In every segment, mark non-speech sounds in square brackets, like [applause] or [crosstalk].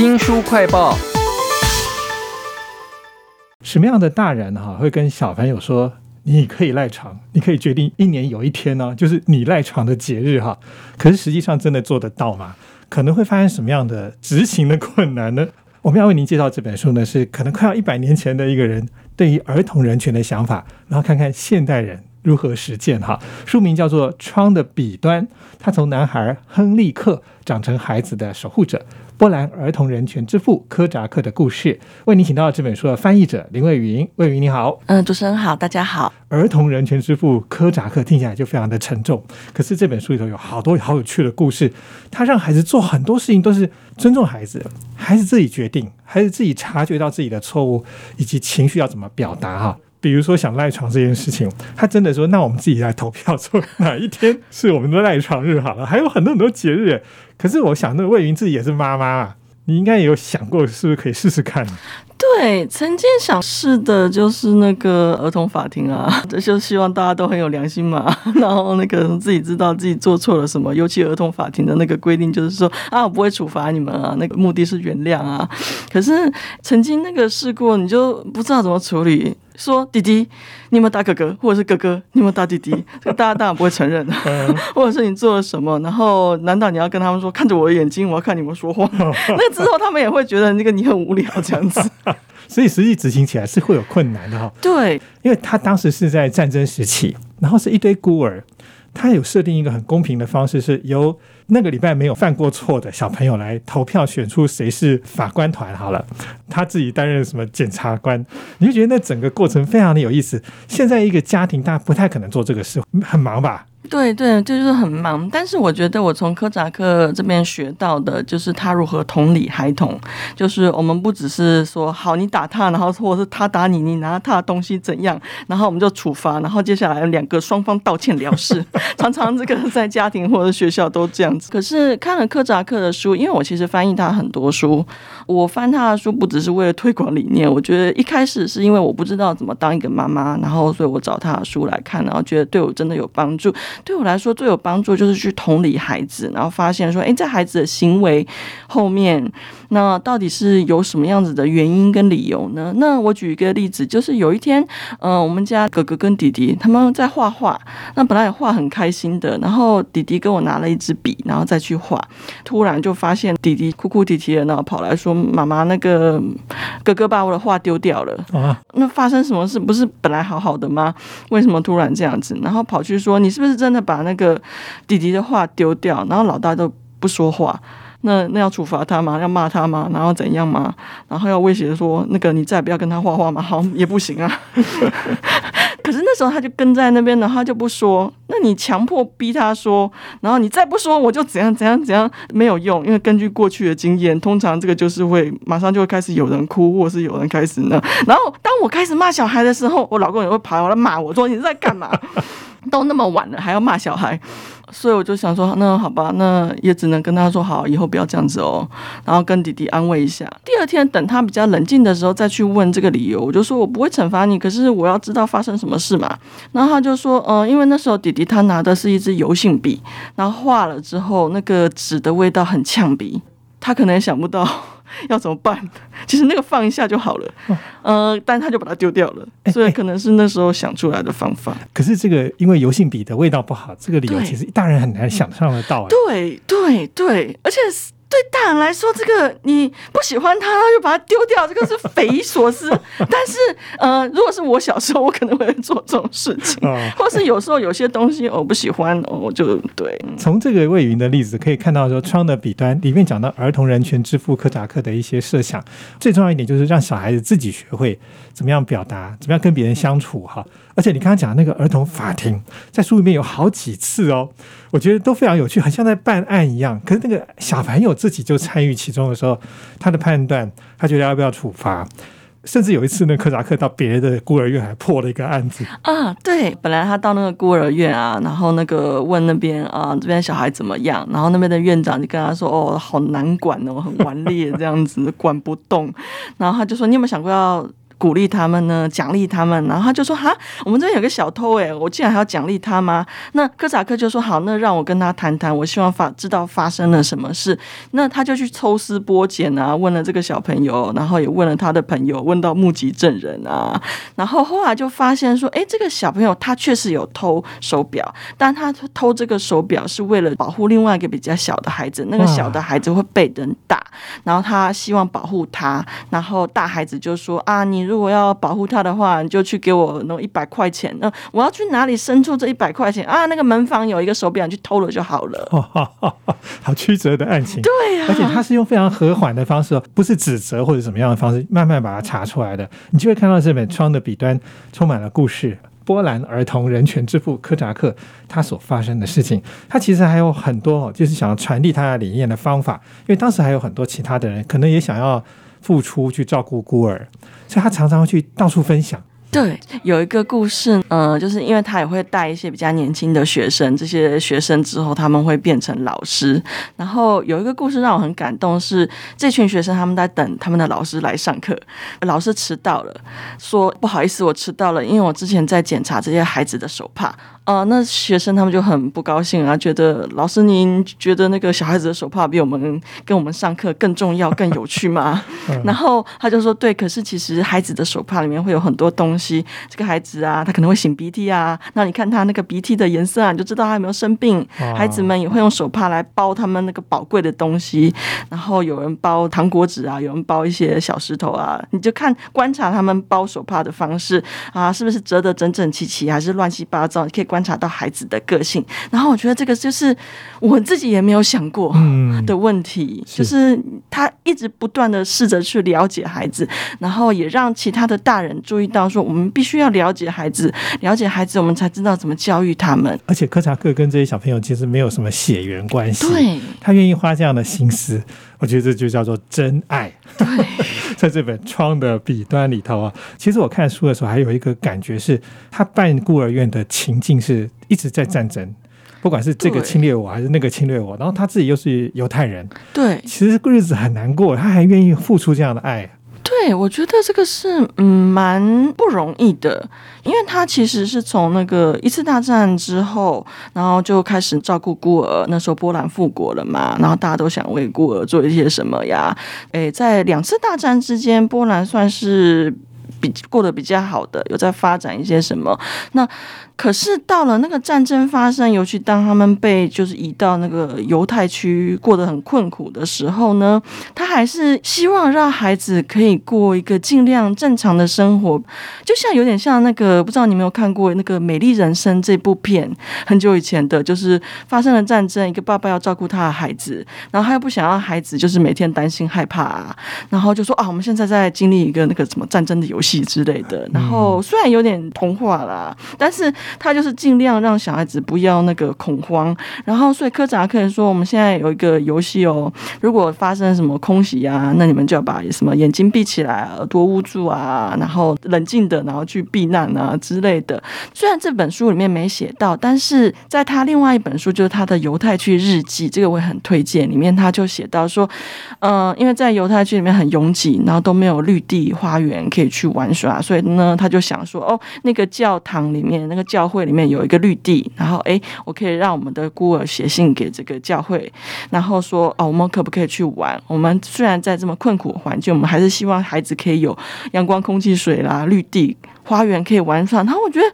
新书快报。什么样的大人哈会跟小朋友说，你可以赖床，你可以决定一年有一天呢，就是你赖床的节日哈？可是实际上真的做得到吗？可能会发生什么样的执行的困难呢？我们要为您介绍这本书呢，是可能快要一百年前的一个人对于儿童人权的想法，然后看看现代人如何实践哈。书名叫做《窗的彼端》，他从男孩亨利克长成孩子的守护者。波兰儿童人权之父科扎克的故事，为您请到这本书的翻译者林蔚云。蔚云你好，嗯，主持人好，大家好。儿童人权之父科扎克听起来就非常的沉重，可是这本书里头有好多好有趣的故事。他让孩子做很多事情都是尊重孩子，孩子自己决定，孩子自己察觉到自己的错误以及情绪要怎么表达哈。比如说想赖床这件事情，他真的说，那我们自己来投票，说哪一天是我们的赖床日好了。还有很多很多节日。可是我想，那魏云自己也是妈妈啊，你应该也有想过，是不是可以试试看？对，曾经想试的就是那个儿童法庭啊，这 [laughs] 就希望大家都很有良心嘛，[laughs] 然后那个自己知道自己做错了什么，尤其儿童法庭的那个规定就是说啊，我不会处罚你们啊，那个目的是原谅啊。可是曾经那个试过，你就不知道怎么处理。说弟弟，你有没有打哥哥，或者是哥哥，你有没有打弟弟？[laughs] 这个大家当然不会承认，或者是你做了什么，然后难道你要跟他们说，看着我的眼睛，我要看你们说话？那之后他们也会觉得那个你很无聊这样子。[laughs] 所以实际执行起来是会有困难的哈。对，因为他当时是在战争时期，然后是一堆孤儿。他有设定一个很公平的方式，是由那个礼拜没有犯过错的小朋友来投票选出谁是法官团。好了，他自己担任什么检察官，你就觉得那整个过程非常的有意思。现在一个家庭，大家不太可能做这个事，很忙吧？对对，就是很忙。但是我觉得我从科扎克这边学到的，就是他如何同理孩童。就是我们不只是说好你打他，然后或者是他打你，你拿他的东西怎样，然后我们就处罚，然后接下来两个双方道歉了事。[laughs] 常常这个在家庭或者学校都这样子。可是看了科扎克的书，因为我其实翻译他很多书，我翻他的书不只是为了推广理念。我觉得一开始是因为我不知道怎么当一个妈妈，然后所以我找他的书来看，然后觉得对我真的有帮助。对我来说最有帮助就是去同理孩子，然后发现说，哎，这孩子的行为后面，那到底是有什么样子的原因跟理由呢？那我举一个例子，就是有一天，嗯，我们家哥哥跟弟弟他们在画画，那本来也画很开心的，然后弟弟跟我拿了一支笔，然后再去画，突然就发现弟弟哭哭啼啼的，然后跑来说：“妈妈，那个哥哥把我的画丢掉了。”啊，那发生什么事？不是本来好好的吗？为什么突然这样子？然后跑去说：“你是不是真的把那个弟弟的话丢掉？”然后老大都不说话。那那要处罚他吗？要骂他吗？然后怎样吗？然后要威胁说：“那个你再不要跟他画画吗？”好，也不行啊。[laughs] 可是那时候他就跟在那边，然后他就不说。那你强迫逼他说，然后你再不说，我就怎样怎样怎样，没有用。因为根据过去的经验，通常这个就是会马上就会开始有人哭，或是有人开始呢。然后当我开始骂小孩的时候，我老公也会跑来骂我说：“你在干嘛？[laughs] 都那么晚了，还要骂小孩。”所以我就想说，那好吧，那也只能跟他说好，以后不要这样子哦。然后跟弟弟安慰一下。第二天等他比较冷静的时候再去问这个理由，我就说我不会惩罚你，可是我要知道发生什么事嘛。然后他就说，嗯，因为那时候弟弟他拿的是一支油性笔，然后画了之后那个纸的味道很呛鼻，他可能也想不到。要怎么办？其实那个放一下就好了，呃，但他就把它丢掉了，所以可能是那时候想出来的方法。可是这个因为油性笔的味道不好，这个理由其实大人很难想象得到。对对对，而且。对大人来说，这个你不喜欢他，就把它丢掉，这个是匪夷所思。[laughs] 但是，呃，如果是我小时候，我可能会做这种事情，[laughs] 或是有时候有些东西我不喜欢，我就对。从这个魏云的例子可以看到，说窗的彼端里面讲到儿童人权之父科扎克的一些设想，最重要一点就是让小孩子自己学会怎么样表达，怎么样跟别人相处，哈。而且你刚刚讲那个儿童法庭，在书里面有好几次哦，我觉得都非常有趣，很像在办案一样。可是那个小朋友自己就参与其中的时候，他的判断，他觉得要不要处罚，甚至有一次那，科扎克到别的孤儿院还破了一个案子啊。对，本来他到那个孤儿院啊，然后那个问那边啊，这边小孩怎么样，然后那边的院长就跟他说，哦，好难管哦，很顽劣这样子，管不动。然后他就说，你有没有想过要？鼓励他们呢，奖励他们。然后他就说：“哈，我们这边有个小偷，诶，我竟然还要奖励他吗？”那科扎克就说：“好，那让我跟他谈谈，我希望发知道发生了什么事。”那他就去抽丝剥茧啊，问了这个小朋友，然后也问了他的朋友，问到目击证人啊，然后后来就发现说：“哎，这个小朋友他确实有偷手表，但他偷这个手表是为了保护另外一个比较小的孩子，那个小的孩子会被人打，然后他希望保护他，然后大孩子就说：啊，你如果要保护他的话，你就去给我弄一百块钱。那我要去哪里伸出这一百块钱啊？那个门房有一个手表，你去偷了就好了。[laughs] 好曲折的案情，对呀，而且他是用非常和缓的方式，不是指责或者什么样的方式，慢慢把它查出来的。你就会看到这本《窗的笔端》充满了故事。波兰儿童人权之父科扎克他所发生的事情，他其实还有很多，就是想要传递他的理念的方法。因为当时还有很多其他的人，可能也想要付出去照顾孤儿，所以他常常会去到处分享。对，有一个故事，嗯，就是因为他也会带一些比较年轻的学生，这些学生之后他们会变成老师。然后有一个故事让我很感动，是这群学生他们在等他们的老师来上课，老师迟到了，说不好意思，我迟到了，因为我之前在检查这些孩子的手帕。呃，那学生他们就很不高兴啊，觉得老师您觉得那个小孩子的手帕比我们跟我们上课更重要、更有趣吗？[laughs] 然后他就说对，可是其实孩子的手帕里面会有很多东西，这个孩子啊，他可能会擤鼻涕啊，那你看他那个鼻涕的颜色啊，你就知道他有没有生病。孩子们也会用手帕来包他们那个宝贵的东西，然后有人包糖果纸啊，有人包一些小石头啊，你就看观察他们包手帕的方式啊，是不是折得整整齐齐，还是乱七八糟？你可以观。察到孩子的个性，然后我觉得这个就是我自己也没有想过的问题，就是他一直不断的试着去了解孩子，然后也让其他的大人注意到说，我们必须要了解孩子，了解孩子，我们才知道怎么教育他们。而且柯察克跟这些小朋友其实没有什么血缘关系，对，他愿意花这样的心思，我觉得这就叫做真爱。对，[laughs] 在这本《窗的彼端》里头啊，其实我看书的时候还有一个感觉是，他办孤儿院的情境是一直在战争，不管是这个侵略我还是那个侵略我，然后他自己又是犹太人，对，其实日子很难过，他还愿意付出这样的爱。对，我觉得这个是嗯蛮不容易的，因为他其实是从那个一次大战之后，然后就开始照顾孤儿。那时候波兰复国了嘛，然后大家都想为孤儿做一些什么呀？诶，在两次大战之间，波兰算是比过得比较好的，有在发展一些什么？那。可是到了那个战争发生，尤其当他们被就是移到那个犹太区过得很困苦的时候呢，他还是希望让孩子可以过一个尽量正常的生活，就像有点像那个不知道你有没有看过那个《美丽人生》这部片，很久以前的，就是发生了战争，一个爸爸要照顾他的孩子，然后他又不想让孩子就是每天担心害怕，啊，然后就说啊，我们现在在经历一个那个什么战争的游戏之类的，然后虽然有点童话啦，但是。他就是尽量让小孩子不要那个恐慌，然后所以科长可以说，我们现在有一个游戏哦，如果发生什么空袭啊，那你们就要把什么眼睛闭起来，耳朵捂住啊，然后冷静的，然后去避难啊之类的。虽然这本书里面没写到，但是在他另外一本书，就是他的犹太区日记，这个我也很推荐。里面他就写到说，嗯，因为在犹太区里面很拥挤，然后都没有绿地花园可以去玩玩耍，所以呢，他就想说，哦，那个教堂里面那个教会里面有一个绿地，然后哎，我可以让我们的孤儿写信给这个教会，然后说哦，我们可不可以去玩？我们虽然在这么困苦的环境，我们还是希望孩子可以有阳光、空气、水啦、绿地、花园可以玩耍。然后我觉得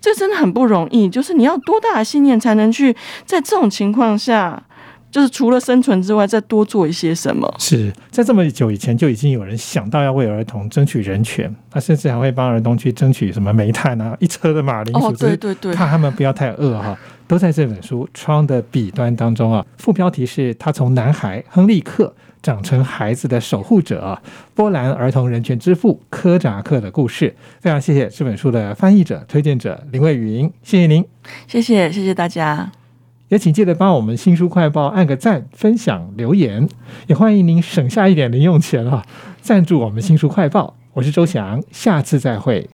这真的很不容易，就是你要多大的信念才能去在这种情况下。就是除了生存之外，再多做一些什么？是在这么久以前就已经有人想到要为儿童争取人权，他甚至还会帮儿童去争取什么煤炭啊，一车的马铃薯，对对对，怕他们不要太饿哈，都在这本书《窗的彼端》当中啊。副标题是他从男孩亨利克长成孩子的守护者，波兰儿童人权之父科扎克的故事。非常谢谢这本书的翻译者、推荐者林蔚云，谢谢您，谢谢谢谢大家。也请记得帮我们新书快报按个赞、分享、留言，也欢迎您省下一点零用钱啊，赞助我们新书快报。我是周翔，下次再会。